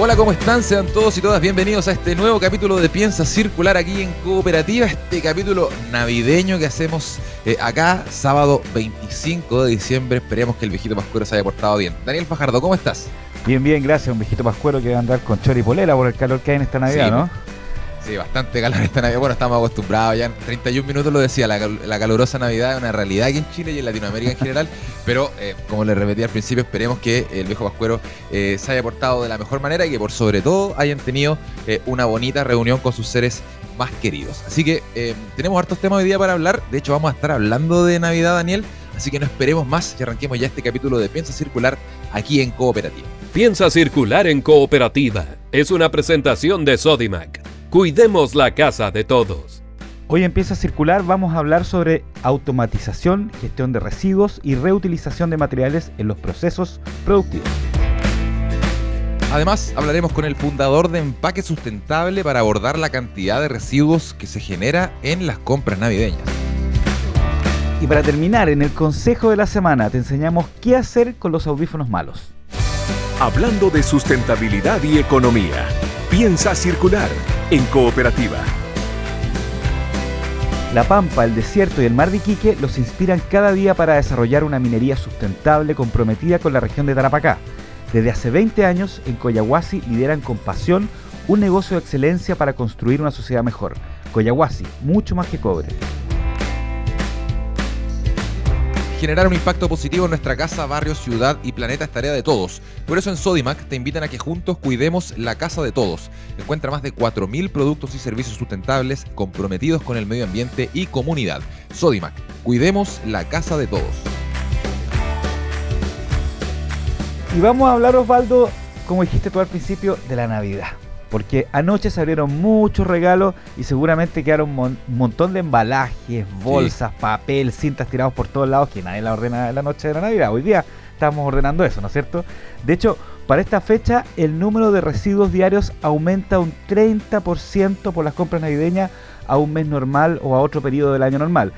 Hola, ¿cómo están? Sean todos y todas bienvenidos a este nuevo capítulo de Piensa Circular aquí en Cooperativa, este capítulo navideño que hacemos eh, acá, sábado 25 de diciembre. Esperemos que el viejito pascuero se haya portado bien. Daniel Fajardo, ¿cómo estás? Bien, bien, gracias. Un viejito pascuero que va a andar con chori y polera por el calor que hay en esta Navidad, ¿no? Sí, bastante calor esta Navidad. Bueno, estamos acostumbrados ya. En 31 minutos lo decía, la, la, calurosa Navidad es una realidad aquí en Chile y en Latinoamérica en general. pero, eh, como les repetí al principio, esperemos que el viejo Pascuero eh, se haya portado de la mejor manera y que por sobre todo hayan tenido eh, una bonita reunión con sus seres más queridos. Así que tenemos hartos temas hoy día para hablar. De hecho, vamos a estar hablando de Navidad, Daniel. Así que no esperemos más y arranquemos ya este capítulo de Piensa Circular aquí en Cooperativa. Piensa Circular en Cooperativa es una presentación de Sodimac Cuidemos la casa de todos. Hoy empieza a circular, vamos a hablar sobre automatización, gestión de residuos y reutilización de materiales en los procesos productivos. Además, hablaremos con el fundador de Empaque Sustentable para abordar la cantidad de residuos que se genera en las compras navideñas. Y para terminar, en el consejo de la semana te enseñamos qué hacer con los audífonos malos. Hablando de sustentabilidad y economía, piensa circular en cooperativa. La Pampa, el desierto y el mar de Iquique los inspiran cada día para desarrollar una minería sustentable comprometida con la región de Tarapacá. Desde hace 20 años, en Coyahuasi lideran con pasión un negocio de excelencia para construir una sociedad mejor. Coyahuasi, mucho más que cobre. Generar un impacto positivo en nuestra casa, barrio, ciudad y planeta es tarea de todos. Por eso en Sodimac te invitan a que juntos cuidemos la casa de todos. Encuentra más de 4.000 productos y servicios sustentables comprometidos con el medio ambiente y comunidad. Sodimac, cuidemos la casa de todos. Y vamos a hablar, Osvaldo, como dijiste tú al principio, de la Navidad porque anoche se abrieron muchos regalos y seguramente quedaron un montón de embalajes, bolsas, papel, cintas tirados por todos lados que nadie la ordena en la noche de la Navidad. Hoy día estamos ordenando eso, ¿no es cierto? De hecho, para esta fecha el número de residuos diarios aumenta un 30% por las compras navideñas a un mes normal o a otro periodo del año normal.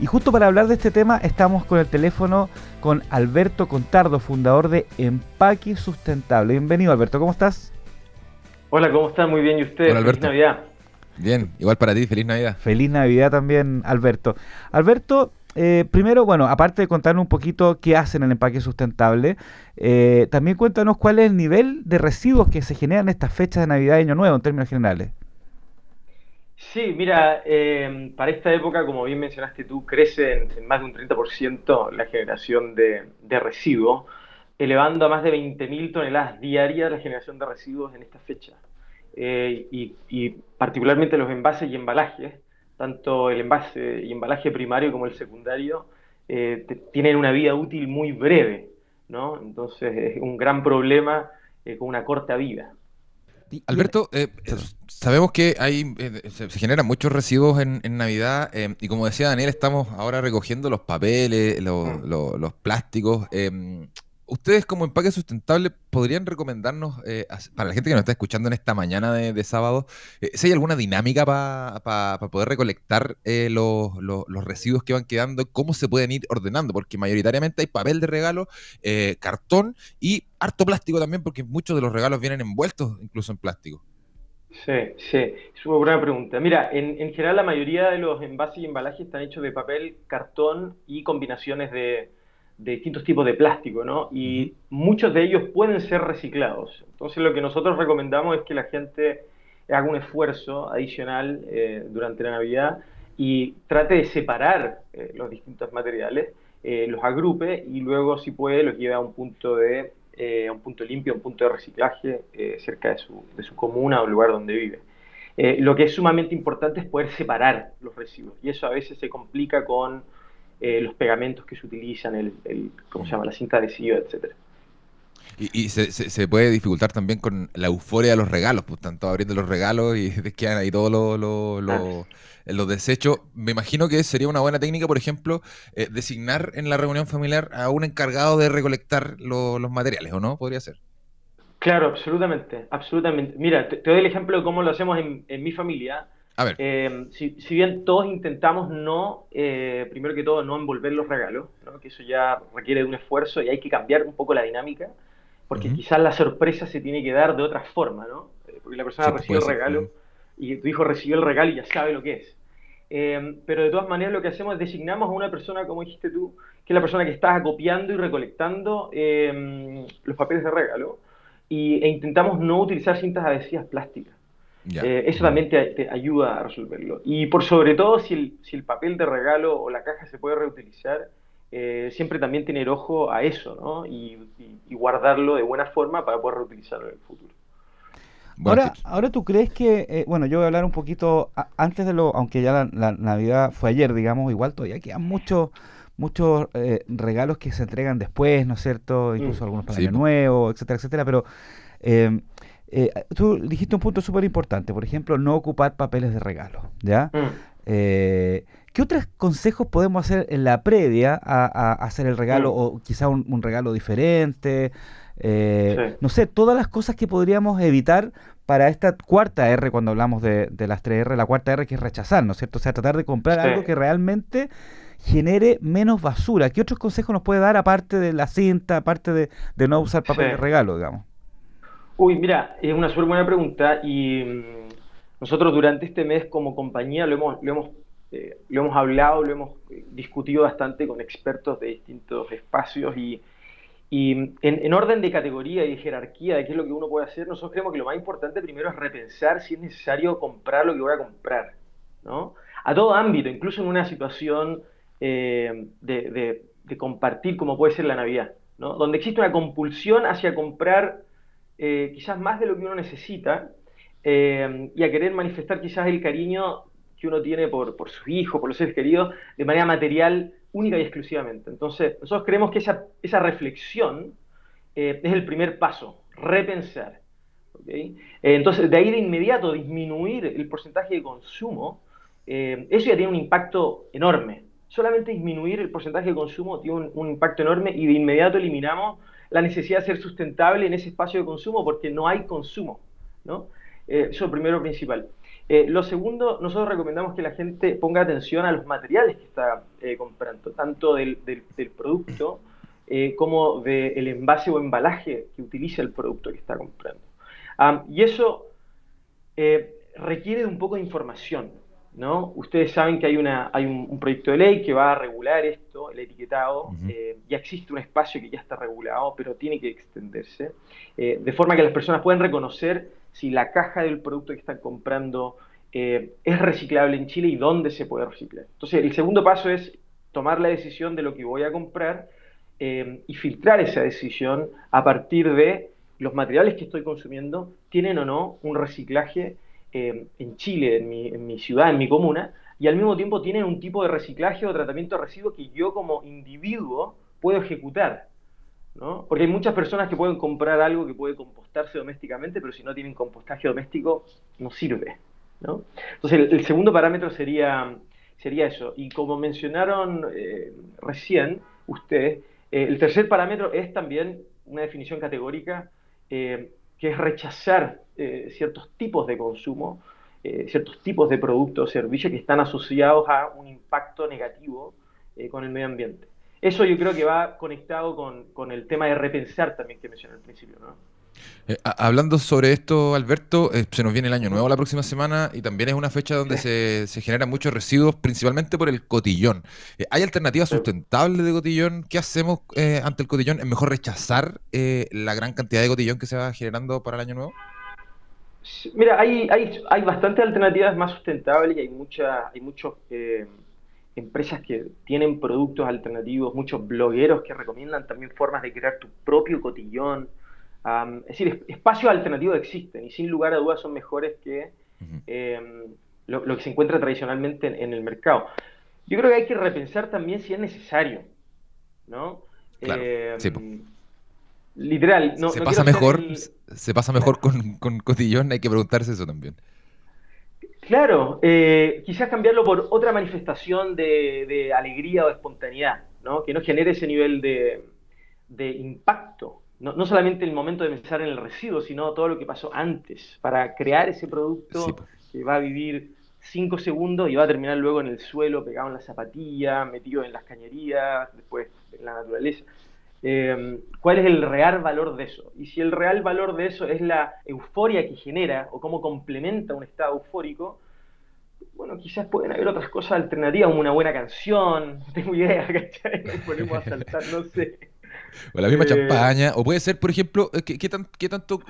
Y justo para hablar de este tema estamos con el teléfono con Alberto Contardo, fundador de Empaque Sustentable. Bienvenido Alberto, ¿cómo estás? Hola, ¿cómo están? Muy bien, ¿y usted? Feliz Navidad. Bien, igual para ti, feliz Navidad. Feliz Navidad también, Alberto. Alberto, eh, primero, bueno, aparte de contarnos un poquito qué hacen en el empaque sustentable, eh, también cuéntanos cuál es el nivel de residuos que se generan en estas fechas de Navidad y Año Nuevo en términos generales. Sí, mira, eh, para esta época, como bien mencionaste tú, crece en, más de un 30% la generación de, de residuos elevando a más de 20.000 toneladas diarias la generación de residuos en esta fecha. Eh, y, particularmente los envases y embalajes, tanto el envase y embalaje primario como el secundario, eh, tienen una vida útil muy breve, ¿no? Entonces es un gran problema eh, con una corta vida. Alberto, sabemos que hay, se, generan muchos residuos en, Navidad y como decía Daniel, estamos ahora recogiendo los papeles, los, los plásticos ustedes como empaque sustentable podrían recomendarnos, eh, para la gente que nos está escuchando en esta mañana de, sábado, eh, si hay alguna dinámica para poder recolectar eh, los, residuos que van quedando, cómo se pueden ir ordenando, porque mayoritariamente hay papel de regalo, cartón y harto plástico también, porque muchos de los regalos vienen envueltos incluso en plástico. Sí, sí, es una buena pregunta. Mira, en, en general la mayoría de los envases y embalajes están hechos de papel, cartón y combinaciones de de distintos tipos de plástico, ¿no? Y muchos de ellos pueden ser reciclados. Entonces lo que nosotros recomendamos es que la gente haga un esfuerzo adicional eh, durante la Navidad y trate de separar eh, los distintos materiales, eh, los agrupe y luego, si puede, los lleve a un punto de a un punto limpio, a un punto de reciclaje cerca de su, de su comuna o lugar donde vive. lo que es sumamente importante es poder separar los residuos y eso a veces se complica con eh, los pegamentos que se utilizan, el, ¿cómo se llama? la cinta adhesiva, etcétera. Y, se, se, puede dificultar también con la euforia de los regalos, pues están todos abriendo los regalos y quedan ahí todos los desechos. Me imagino que sería una buena técnica, por ejemplo, eh, designar en la reunión familiar a un encargado de recolectar los materiales, ¿o no? Podría ser. Claro, absolutamente, absolutamente. Mira, te, doy el ejemplo de cómo lo hacemos en, mi familia. A ver. Eh, si, bien todos intentamos no, eh, primero que todo, no envolver los regalos, que eso ya requiere de un esfuerzo y hay que cambiar un poco la dinámica, porque quizás la sorpresa se tiene que dar de otra forma, ¿no? Eh, porque la persona recibió el regalo y tu hijo recibió el regalo y ya sabe lo que es. pero de todas maneras lo que hacemos es designamos a una persona, como dijiste tú, que es la persona que está acopiando y recolectando los papeles de regalo y, e intentamos no utilizar cintas adhesivas plásticas. Eh, eso también te, ayuda a resolverlo. Y por sobre todo, si el, si el, papel de regalo o la caja se puede reutilizar, eh, siempre también tener ojo a eso, ¿no? Y, guardarlo de buena forma para poder reutilizarlo en el futuro. ahora, ahora tú crees que, eh, bueno, yo voy a hablar un poquito antes de lo, aunque ya la, la, Navidad fue ayer, digamos, igual todavía quedan muchos muchos eh, regalos que se entregan después, ¿no es cierto? Incluso mm. algunos para el Año Nuevo, etcétera, etcétera. Pero eh, tú dijiste un punto súper importante, por ejemplo, no ocupar papeles de regalo, ¿ya? Mm. Eh, ¿Qué otros consejos podemos hacer en la previa a, hacer el regalo mm. o quizá un, regalo diferente? No sé, todas las cosas que podríamos evitar para esta cuarta R cuando hablamos de, las tres R, la cuarta R que es rechazar, ¿no es cierto? O sea, tratar de comprar algo que realmente genere menos basura. ¿Qué otros consejos nos puede dar aparte de la cinta, aparte de, no usar papel de regalo, digamos? Uy, mira, es una súper buena pregunta y mm, nosotros durante este mes como compañía lo hemos, lo hemos, eh, lo hemos hablado, lo hemos eh, discutido bastante con expertos de distintos espacios y, y mm, en, en, orden de categoría y de jerarquía de qué es lo que uno puede hacer, nosotros creemos que lo más importante primero es repensar si es necesario comprar lo que voy a comprar, ¿no? A todo ámbito, incluso en una situación eh, de, compartir como puede ser la Navidad, ¿no? donde existe una compulsión hacia comprar eh, quizás más de lo que uno necesita eh, y a querer manifestar quizás el cariño que uno tiene por, por sus hijos, por los seres queridos, de manera material única y exclusivamente. Entonces, nosotros creemos que esa, esa reflexión es el primer paso, repensar. entonces, de ahí de inmediato disminuir el porcentaje de consumo, eso ya tiene un impacto enorme solamente disminuir el porcentaje de consumo tiene un, impacto enorme y de inmediato eliminamos la necesidad de ser sustentable en ese espacio de consumo porque no hay consumo. ¿no? Eh, eso es lo primero principal. Eh, lo segundo, nosotros recomendamos que la gente ponga atención a los materiales que está eh, comprando, tanto del, producto como del envase o embalaje que utiliza el producto que está comprando. y eso requiere de un poco de información. ¿No? Ustedes saben que hay, una, hay un, proyecto de ley que va a regular esto, el etiquetado. Eh, ya existe un espacio que ya está regulado, pero tiene que extenderse, eh, de forma que las personas puedan reconocer si la caja del producto que están comprando eh, es reciclable en Chile y dónde se puede reciclar. Entonces, el segundo paso es tomar la decisión de lo que voy a comprar y filtrar esa decisión a partir de los materiales que estoy consumiendo, tienen o no un reciclaje eh, en Chile, en mi, ciudad, en mi comuna, y al mismo tiempo tienen un tipo de reciclaje o tratamiento de residuos que yo como individuo puedo ejecutar. ¿no? Porque hay muchas personas que pueden comprar algo que puede compostarse domésticamente, pero si no tienen compostaje doméstico, no sirve. ¿no? Entonces, el, segundo parámetro sería, sería eso. Y como mencionaron eh, recién ustedes, eh, el tercer parámetro es también una definición categórica que es rechazar eh, ciertos tipos de consumo, eh, ciertos tipos de productos o servicios que están asociados a un impacto negativo eh, con el medio ambiente. Eso yo creo que va conectado con, con el tema de repensar también que mencioné al principio, ¿no? Eh, hablando sobre esto, Alberto, eh, se nos viene el año nuevo la próxima semana y también es una fecha donde se, generan muchos residuos, principalmente por el cotillón. Eh, ¿Hay alternativas sustentables de cotillón? ¿Qué hacemos ante el cotillón? ¿Es mejor rechazar la gran cantidad de cotillón que se va generando para el año nuevo? Mira, hay, hay, hay bastantes alternativas más sustentables y hay, muchas hay muchos empresas que tienen productos alternativos, muchos blogueros que recomiendan también formas de crear tu propio cotillón es decir, espacios alternativos existen y sin lugar a dudas son mejores que em, lo, que se encuentra tradicionalmente en, el mercado. Yo creo que hay que repensar también si es necesario, ¿no? Em, Literal. No, se, pasa mejor, se pasa mejor con, con cotillón, hay que preguntarse eso también. Claro, eh, quizás cambiarlo por otra manifestación de, alegría o espontaneidad, ¿no? que no genere ese nivel de, impacto. No, solamente el momento de pensar en el residuo, sino todo lo que pasó antes, para crear ese producto que va a vivir cinco segundos y va a terminar luego en el suelo, pegado en la zapatilla, metido en las cañerías, después en la naturaleza. Eh, cuál es el real valor de eso. Y si el real valor de eso es la euforia que genera o cómo complementa un estado eufórico, bueno, quizás pueden haber otras cosas alternativas, como una buena canción, no tengo idea, ¿cachai? ponemos a saltar, no sé. O la misma eh, champaña, o puede ser, por ejemplo, eh, ¿qué, tan, qué tanto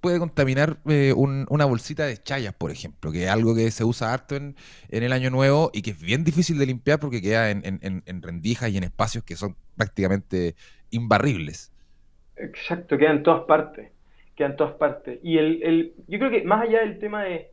puede contaminar una bolsita de chayas, por ejemplo? Que es algo que se usa harto en, el año nuevo y que es bien difícil de limpiar porque queda en, en rendijas y en espacios que son prácticamente imbarribles. Exacto, queda en todas partes. Queda en todas partes. Y el, el, yo creo que más allá del tema de,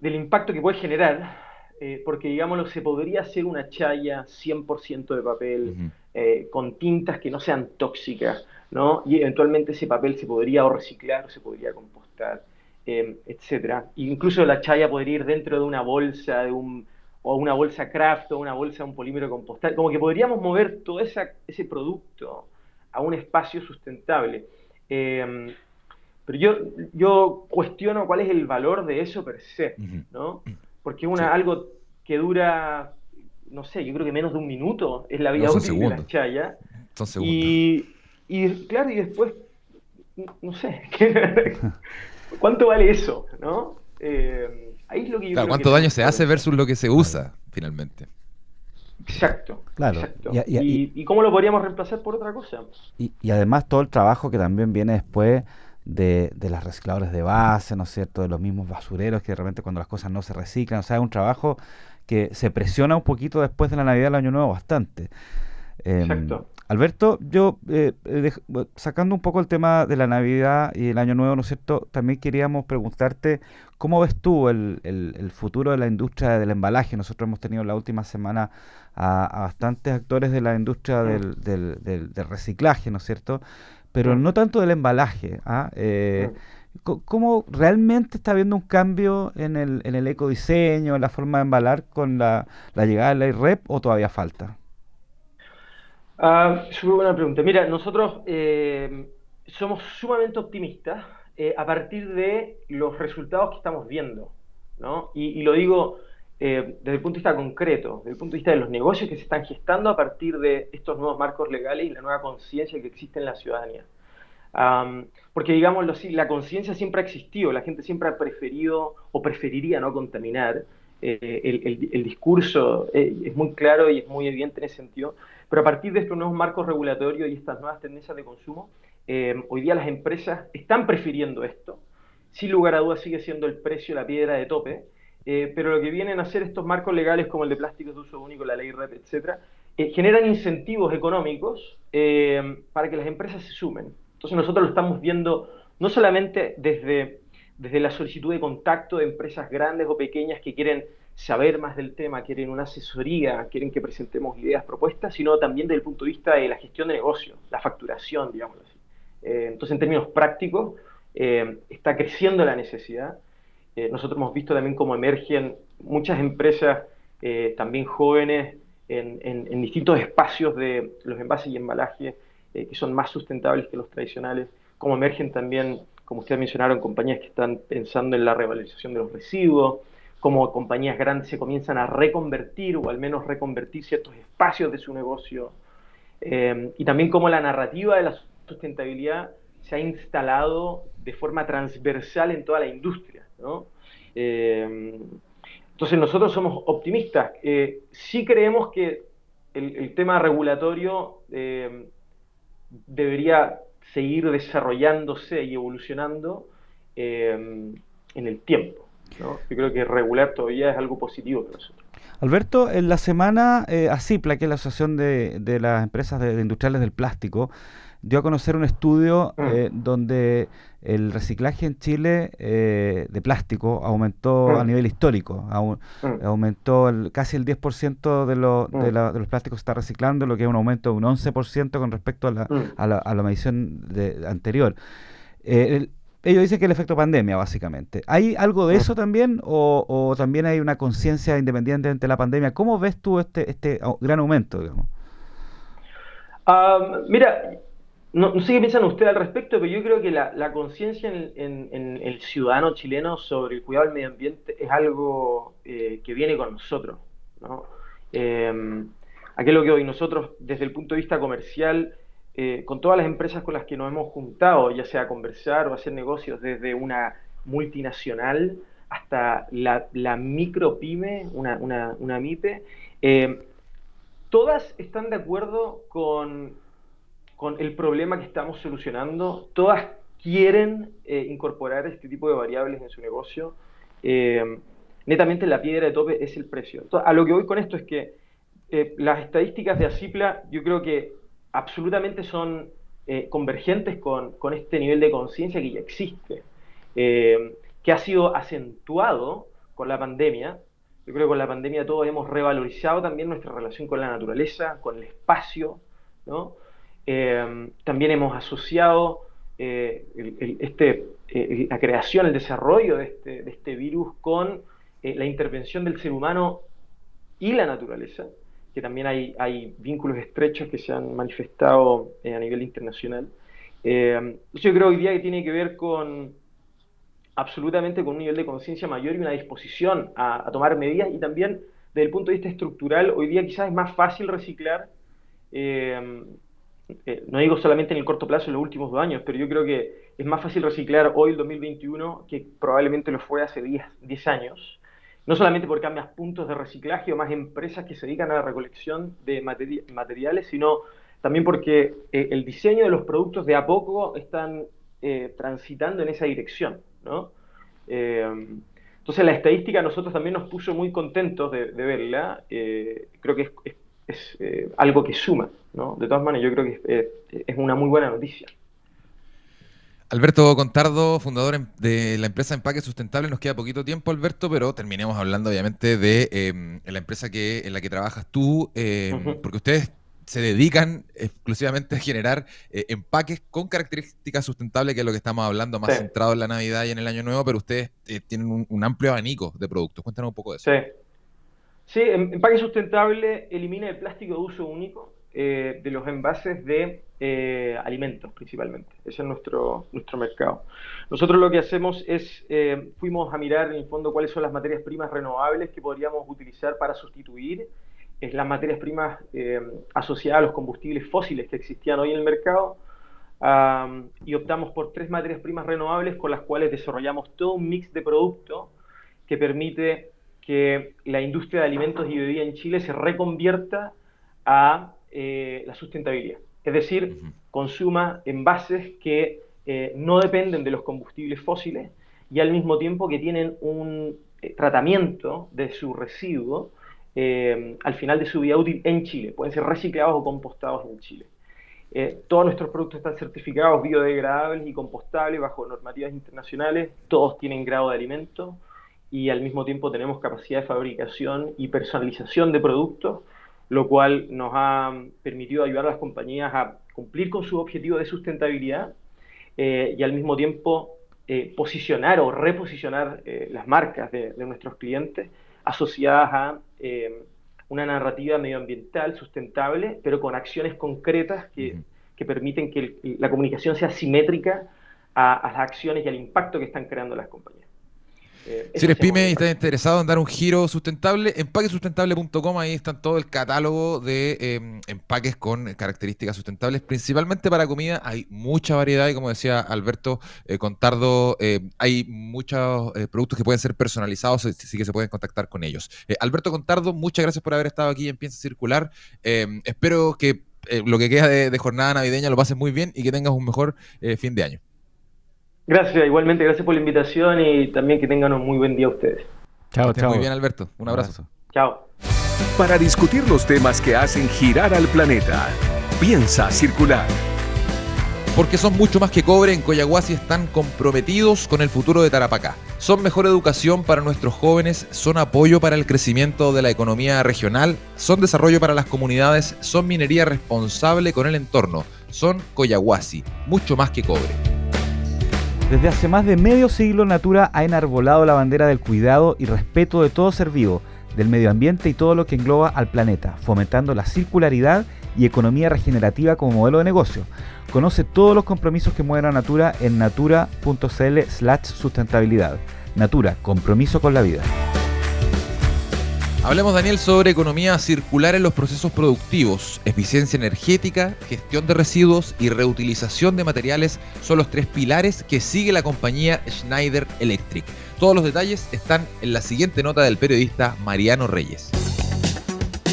del impacto que puede generar, eh, porque digámoslo, se podría hacer una chaya 100% de papel eh, con tintas que no sean tóxicas, ¿no? Y eventualmente ese papel se podría o reciclar o se podría compostar, eh, etcétera. incluso la chaya podría ir dentro de una bolsa, de un o una bolsa craft o una bolsa de un polímero compostal, como que podríamos mover todo esa, ese producto a un espacio sustentable. Em, pero yo, yo cuestiono cuál es el valor de eso per se, ¿no? Porque una, algo que dura, no sé, yo creo que menos de un minuto es la vida útil de la chaya. Y, y claro, y después, no sé, ¿cuánto vale eso, no? Eh, ¿Cuánto daño se hace versus lo que se usa finalmente? Exacto. Claro. Y, cómo lo podríamos reemplazar por otra cosa? Y, además todo el trabajo que también viene después de, de las recicladores de base, ¿no es cierto? De los mismos basureros que de repente cuando las cosas no se reciclan. O sea, es un trabajo que se presiona un poquito después de la Navidad del Año Nuevo bastante. Em, Exacto. Alberto, yo eh, eh, sacando un poco el tema de la Navidad y el Año Nuevo, ¿no es cierto? También queríamos preguntarte cómo ves tú el, el, futuro de la industria del embalaje. Nosotros hemos tenido la última semana a, bastantes actores de la industria del, del, reciclaje, ¿no es cierto? Pero no tanto del embalaje. ¿ah? Eh, ¿Cómo realmente está habiendo un cambio en el, en el ecodiseño, en la forma de embalar con la, la llegada de la IREP o todavía falta? Ah, súper buena pregunta. Mira, nosotros eh, somos sumamente optimistas eh, a partir de los resultados que estamos viendo, ¿no? Y, lo digo eh, desde el punto de vista concreto, desde el punto de vista de los negocios que se están gestando a partir de estos nuevos marcos legales y la nueva conciencia que existe en la ciudadanía. porque digámoslo así, la conciencia siempre ha existido, la gente siempre ha preferido o preferiría no contaminar. El, el, discurso es muy claro y es muy evidente en ese sentido, pero a partir de estos nuevos marcos regulatorios y estas nuevas tendencias de consumo, eh, hoy día las empresas están prefiriendo esto. Sin lugar a dudas sigue siendo el precio la piedra de tope, eh, pero lo que vienen a hacer estos marcos legales como el de plásticos de uso único, la ley REP, etcétera, eh, generan incentivos económicos para que las empresas se sumen. Entonces nosotros lo estamos viendo no solamente desde, desde la solicitud de contacto de empresas grandes o pequeñas que quieren saber más del tema, quieren una asesoría, quieren que presentemos ideas, propuestas, sino también desde el punto de vista de la gestión de negocio, la facturación, digamos así. Eh, entonces, en términos prácticos, eh, está creciendo la necesidad. Eh, nosotros hemos visto también cómo emergen muchas empresas, también jóvenes, en, distintos espacios de los envases y embalajes, que son más sustentables que los tradicionales, cómo emergen también, como ustedes mencionaron, compañías que están pensando en la revalorización de los residuos, como compañías grandes se comienzan a reconvertir o al menos reconvertir ciertos espacios de su negocio. Eh, y también como la narrativa de la sustentabilidad se ha instalado de forma transversal en toda la industria. Eh, entonces nosotros somos optimistas. Eh, sí creemos que el, tema regulatorio debería seguir desarrollándose y evolucionando en el tiempo. Yo creo que regular todavía es algo positivo para nosotros. Alberto, en la semana eh, ACIPLA, que es la Asociación de, las Empresas de, Industriales del Plástico, dio a conocer un estudio mm. eh, donde el reciclaje en Chile eh, de plástico aumentó a mm. nivel histórico, mm. aumentó casi el 10% de, de, de, los plásticos que está reciclando, lo que es un aumento de un 11% con respecto a la, a la, a la medición de, anterior. Eh, ellos dicen que el efecto pandemia, básicamente. ¿Hay algo de eso también o, también hay una conciencia independiente de la pandemia? ¿Cómo ves tú este, este gran aumento, digamos? mira, no, sé qué piensan ustedes al respecto, pero yo creo que la, conciencia en, el ciudadano chileno sobre el cuidado del medio ambiente es algo eh, que viene con nosotros. ¿no? Eh, aquello que hoy nosotros, desde el punto de vista comercial, eh, con todas las empresas con las que nos hemos juntado, ya sea a conversar o hacer negocios desde una multinacional hasta la, la micro pyme, una, una, MIPE, eh, todas están de acuerdo con, con, el problema que estamos solucionando, todas quieren eh, incorporar este tipo de variables en su negocio. netamente la piedra de tope es el precio. a lo que voy con esto es que las estadísticas de Acipla, yo creo que absolutamente son eh, convergentes con, este nivel de conciencia que ya existe, eh, que ha sido acentuado con la pandemia. Yo creo que con la pandemia todos hemos revalorizado también nuestra relación con la naturaleza, con el espacio, eh, también hemos asociado este, la creación, el desarrollo de este, de este virus con la intervención del ser humano y la naturaleza que también hay, hay vínculos estrechos que se han manifestado eh, a nivel internacional. Eh, yo creo hoy día que tiene que ver con absolutamente con un nivel de conciencia mayor y una disposición a, tomar medidas y también desde el punto de vista estructural, hoy día quizás es más fácil reciclar, eh, no digo solamente en el corto plazo, en los últimos dos años, pero yo creo que es más fácil reciclar hoy, el 2021, que probablemente lo fue hace 10, 10 años no solamente porque cambias puntos de reciclaje o más empresas que se dedican a la recolección de materiales, sino también porque eh, el diseño de los productos de a poco están eh, transitando en esa dirección. ¿no? Eh, entonces la estadística a nosotros también nos puso muy contentos de, verla. creo que es, algo que suma. ¿no? De todas maneras, yo creo que es una muy buena noticia. Alberto Contardo, fundador de la empresa Empaque Sustentable. Nos queda poquito tiempo, Alberto, pero terminemos hablando obviamente de em, la empresa que, en la que trabajas tú, em, porque ustedes se dedican exclusivamente a generar eh, empaques con características sustentables, que es lo que estamos hablando, más centrado en la Navidad y en el Año Nuevo, pero ustedes eh, tienen un, amplio abanico de productos. Cuéntanos un poco de eso. Sí. Sí, em, Empaque Sustentable elimina el plástico de uso único eh, de los envases de eh, alimentos principalmente. Ese es nuestro, nuestro mercado. Nosotros lo que hacemos es, eh, fuimos a mirar en el fondo cuáles son las materias primas renovables que podríamos utilizar para sustituir las materias primas asociadas a los combustibles fósiles que existían hoy en el mercado. y optamos por tres materias primas renovables con las cuales desarrollamos todo un mix de productos que permite que la industria de alimentos y bebidas en Chile se reconvierta a eh, la sustentabilidad. Es decir, consuma envases que eh, no dependen de los combustibles fósiles y al mismo tiempo que tienen un eh, tratamiento de su residuo al final de su vida útil en Chile. Pueden ser reciclados o compostados en Chile. todos nuestros productos están certificados biodegradables y compostables bajo normativas internacionales. Todos tienen grado de alimento y al mismo tiempo tenemos capacidad de fabricación y personalización de productos lo cual nos ha permitido ayudar a las compañías a cumplir con su objetivo de sustentabilidad eh, y al mismo tiempo eh, posicionar o reposicionar eh, las marcas de, nuestros clientes asociadas a una narrativa medioambiental sustentable, pero con acciones concretas que, permiten que la comunicación sea simétrica a las acciones y al impacto que están creando las compañías. Eh, si eres pyme y estás interesado en dar un giro sustentable, empaquesustentable.com, ahí están todo el catálogo de em, empaques con características sustentables, principalmente para comida. Hay mucha variedad y como decía Alberto eh, Contardo, eh, hay muchos productos que pueden ser personalizados, así que se pueden contactar con ellos. Alberto Contardo, muchas gracias por haber estado aquí en Piensa Circular. Em, espero que lo que queda de, de, jornada navideña lo pases muy bien y que tengas un mejor fin de año. Gracias, igualmente, gracias por la invitación y también que tengan un muy buen día ustedes. Chao, chao. Muy bien, Alberto. Un abrazo. Chao. Para discutir los temas que hacen girar al planeta, piensa circular Porque son mucho más que cobre, en Coyahuasi están comprometidos con el futuro de Tarapacá. Son mejor educación para nuestros jóvenes, son apoyo para el crecimiento de la economía regional, son desarrollo para las comunidades, son minería responsable con el entorno, son Coyahuasi, mucho más que cobre. Desde hace más de medio siglo Natura ha enarbolado la bandera del cuidado y respeto de todo ser vivo, del medio ambiente y todo lo que engloba al planeta, fomentando la circularidad y economía regenerativa como modelo de negocio. Conoce todos los compromisos que mueven a Natura en natura.cl slash sustentabilidad. Natura, compromiso con la vida. Hablemos, Daniel, sobre economía circular en los procesos productivos. Eficiencia energética, gestión de residuos y reutilización de materiales son los tres pilares que sigue la compañía Schneider Electric. Todos los detalles están en la siguiente nota del periodista Mariano Reyes.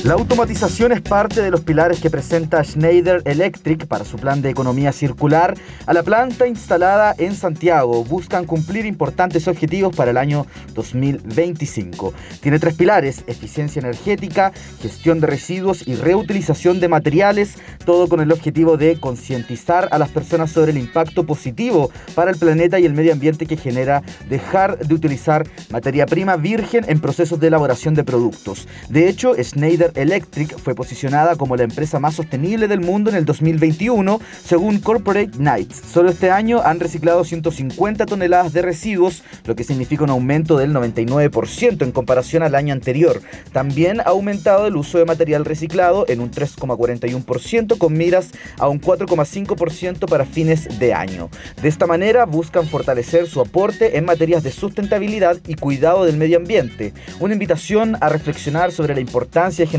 La automatización es parte de los pilares que presenta Schneider Electric para su plan de economía circular. A la planta instalada en Santiago buscan cumplir importantes objetivos para el año 2025. Tiene tres pilares, eficiencia energética, gestión de residuos y reutilización de materiales, todo con el objetivo de concientizar a las personas sobre el impacto positivo para el planeta y el medio ambiente que genera dejar de utilizar materia prima virgen en procesos de elaboración de productos. De hecho, Schneider Electric fue posicionada como la empresa más sostenible del mundo en el 2021, según Corporate Knights. Solo este año han reciclado 150 toneladas de residuos, lo que significa un aumento del 99% en comparación al año anterior. También ha aumentado el uso de material reciclado en un 3,41% con miras a un 4,5% para fines de año. De esta manera buscan fortalecer su aporte en materias de sustentabilidad y cuidado del medio ambiente. Una invitación a reflexionar sobre la importancia de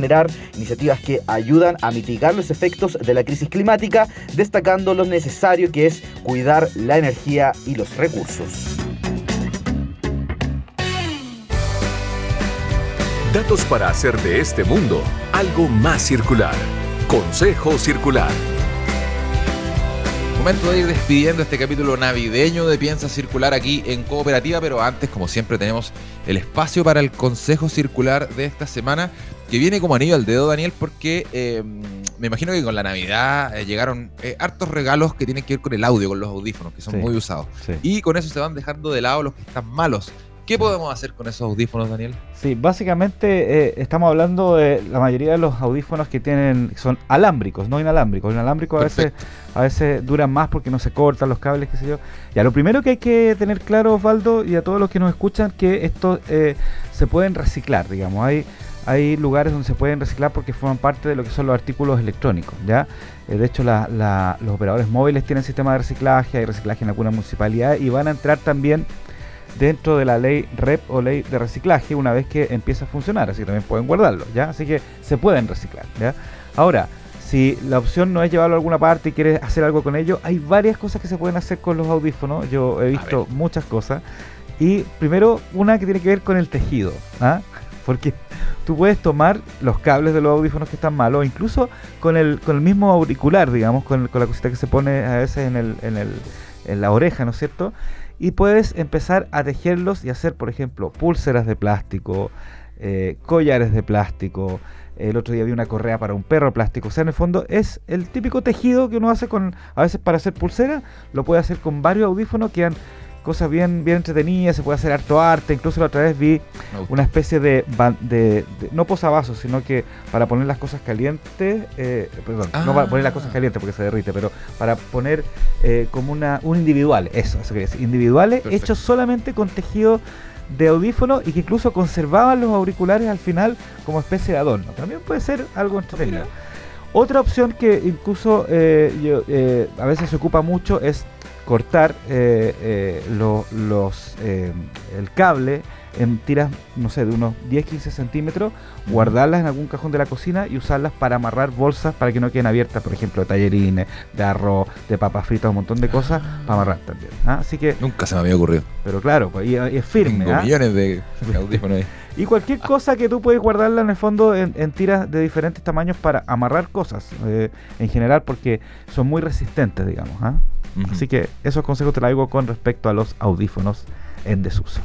iniciativas que ayudan a mitigar los efectos de la crisis climática, destacando lo necesario que es cuidar la energía y los recursos. Datos para hacer de este mundo algo más circular. Consejo Circular. Momento de ir despidiendo este capítulo navideño de Piensa Circular aquí en Cooperativa, pero antes, como siempre, tenemos el espacio para el Consejo Circular de esta semana, que viene como anillo al dedo, Daniel, porque eh, me imagino que con la Navidad eh, llegaron eh, hartos regalos que tienen que ver con el audio, con los audífonos, que son Sí, muy usados. sí. Y con eso se van dejando de lado los que están malos. ¿Qué podemos hacer con esos audífonos, Daniel? Sí, básicamente eh, estamos hablando de la mayoría de los audífonos que tienen son alámbricos, no inalámbricos. Inalámbricos a veces, a veces duran más porque no se cortan los cables, qué sé yo. Ya, lo primero que hay que tener claro, Osvaldo, y a todos los que nos escuchan, que estos eh, se pueden reciclar, digamos. Hay, hay lugares donde se pueden reciclar porque forman parte de lo que son los artículos electrónicos, ¿ya? Eh, de hecho, la- la- los operadores móviles tienen sistema de reciclaje, hay reciclaje en algunas municipalidades y van a entrar también dentro de la ley REP o ley de reciclaje una vez que empieza a funcionar, así que también pueden guardarlo, ¿ya? Así que se pueden reciclar, ¿ya? Ahora, si la opción no es llevarlo a alguna parte y quieres hacer algo con ello, hay varias cosas que se pueden hacer con los audífonos, yo he visto muchas cosas. Y primero, una que tiene que ver con el tejido, ¿ah? Porque tú puedes tomar los cables de los audífonos que están malos, incluso con el, con el mismo auricular, digamos, con, con la cosita que se pone a veces en, el, en, el, en la oreja, ¿no es cierto? Y puedes empezar a tejerlos y hacer, por ejemplo, pulseras de plástico, eh, collares de plástico. El otro día vi una correa para un perro plástico. O sea, en el fondo es el típico tejido que uno hace con, a veces para hacer pulsera, lo puede hacer con varios audífonos que han cosas bien, bien entretenidas, se puede hacer harto arte. Incluso la otra vez vi una especie de, de, de- no posavasos, sino que para poner las cosas calientes, eh, perdón, no para poner las cosas Ah. calientes porque se derrite, pero para poner eh, como una, un individual, eso, eso quería decir, individuales Perfecto. hechos solamente con tejido de audífono y que incluso conservaban los auriculares al final como especie de adorno. También puede ser algo entretenido. Otra opción que incluso eh, yo, eh, a veces se ocupa mucho es cortar eh, eh, lo- los, eh, el cable en tiras, no sé, de unos 10-15 centímetros, guardarlas en algún cajón de la cocina y usarlas para amarrar bolsas para que no queden abiertas, por ejemplo, de tallerines, de arroz, de papas fritas, un montón de cosas para amarrar también. ¿ah? Así que, Nunca se me había ocurrido. pero claro, pues, y, y es firme. ¿ah? millones de audífonos ahí. Y cualquier cosa que tú puedes guardarla en el fondo en, en tiras de diferentes tamaños para amarrar cosas, eh, en general, porque son muy resistentes, digamos. ¿ah? Así que esos consejos te los digo con respecto a los audífonos en desuso.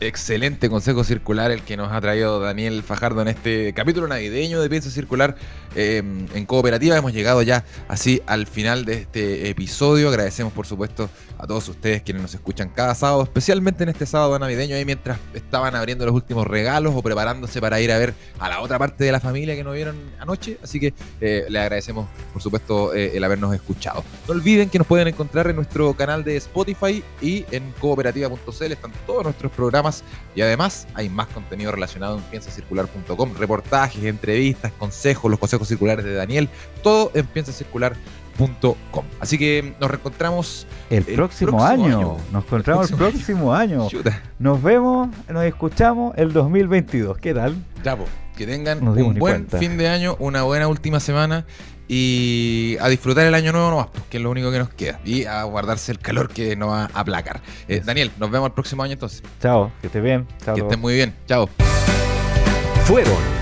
Excelente consejo circular el que nos ha traído Daniel Fajardo en este capítulo navideño de Piensa Circular eh, en Cooperativa. Hemos llegado ya así al final de este episodio. Agradecemos por supuesto a todos ustedes quienes nos escuchan cada sábado, especialmente en este sábado navideño, ahí mientras estaban abriendo los últimos regalos o preparándose para ir a ver a la otra parte de la familia que nos vieron anoche. Así que eh, le agradecemos por supuesto eh, el habernos escuchado. No olviden que nos pueden encontrar en nuestro canal de Spotify y en cooperativa.cl están todos nuestros programas y además hay más contenido relacionado en piensacircular.com, reportajes, entrevistas, consejos, los consejos circulares de Daniel, todo en piensacircular.com. Así que nos reencontramos el, próximo, año. Nos encontramos el próximo, año. Nos vemos, nos escuchamos el 2022. ¿Qué tal? Ya, que tengan un buen fin de año, una buena última semana y a disfrutar el año nuevo nomás, pues, que es lo único que nos queda. Y a guardarse el calor que nos va a aplacar. Eh, Daniel, nos vemos el próximo año entonces. Chao, que estés bien. que estés muy bien. Chao. Fueron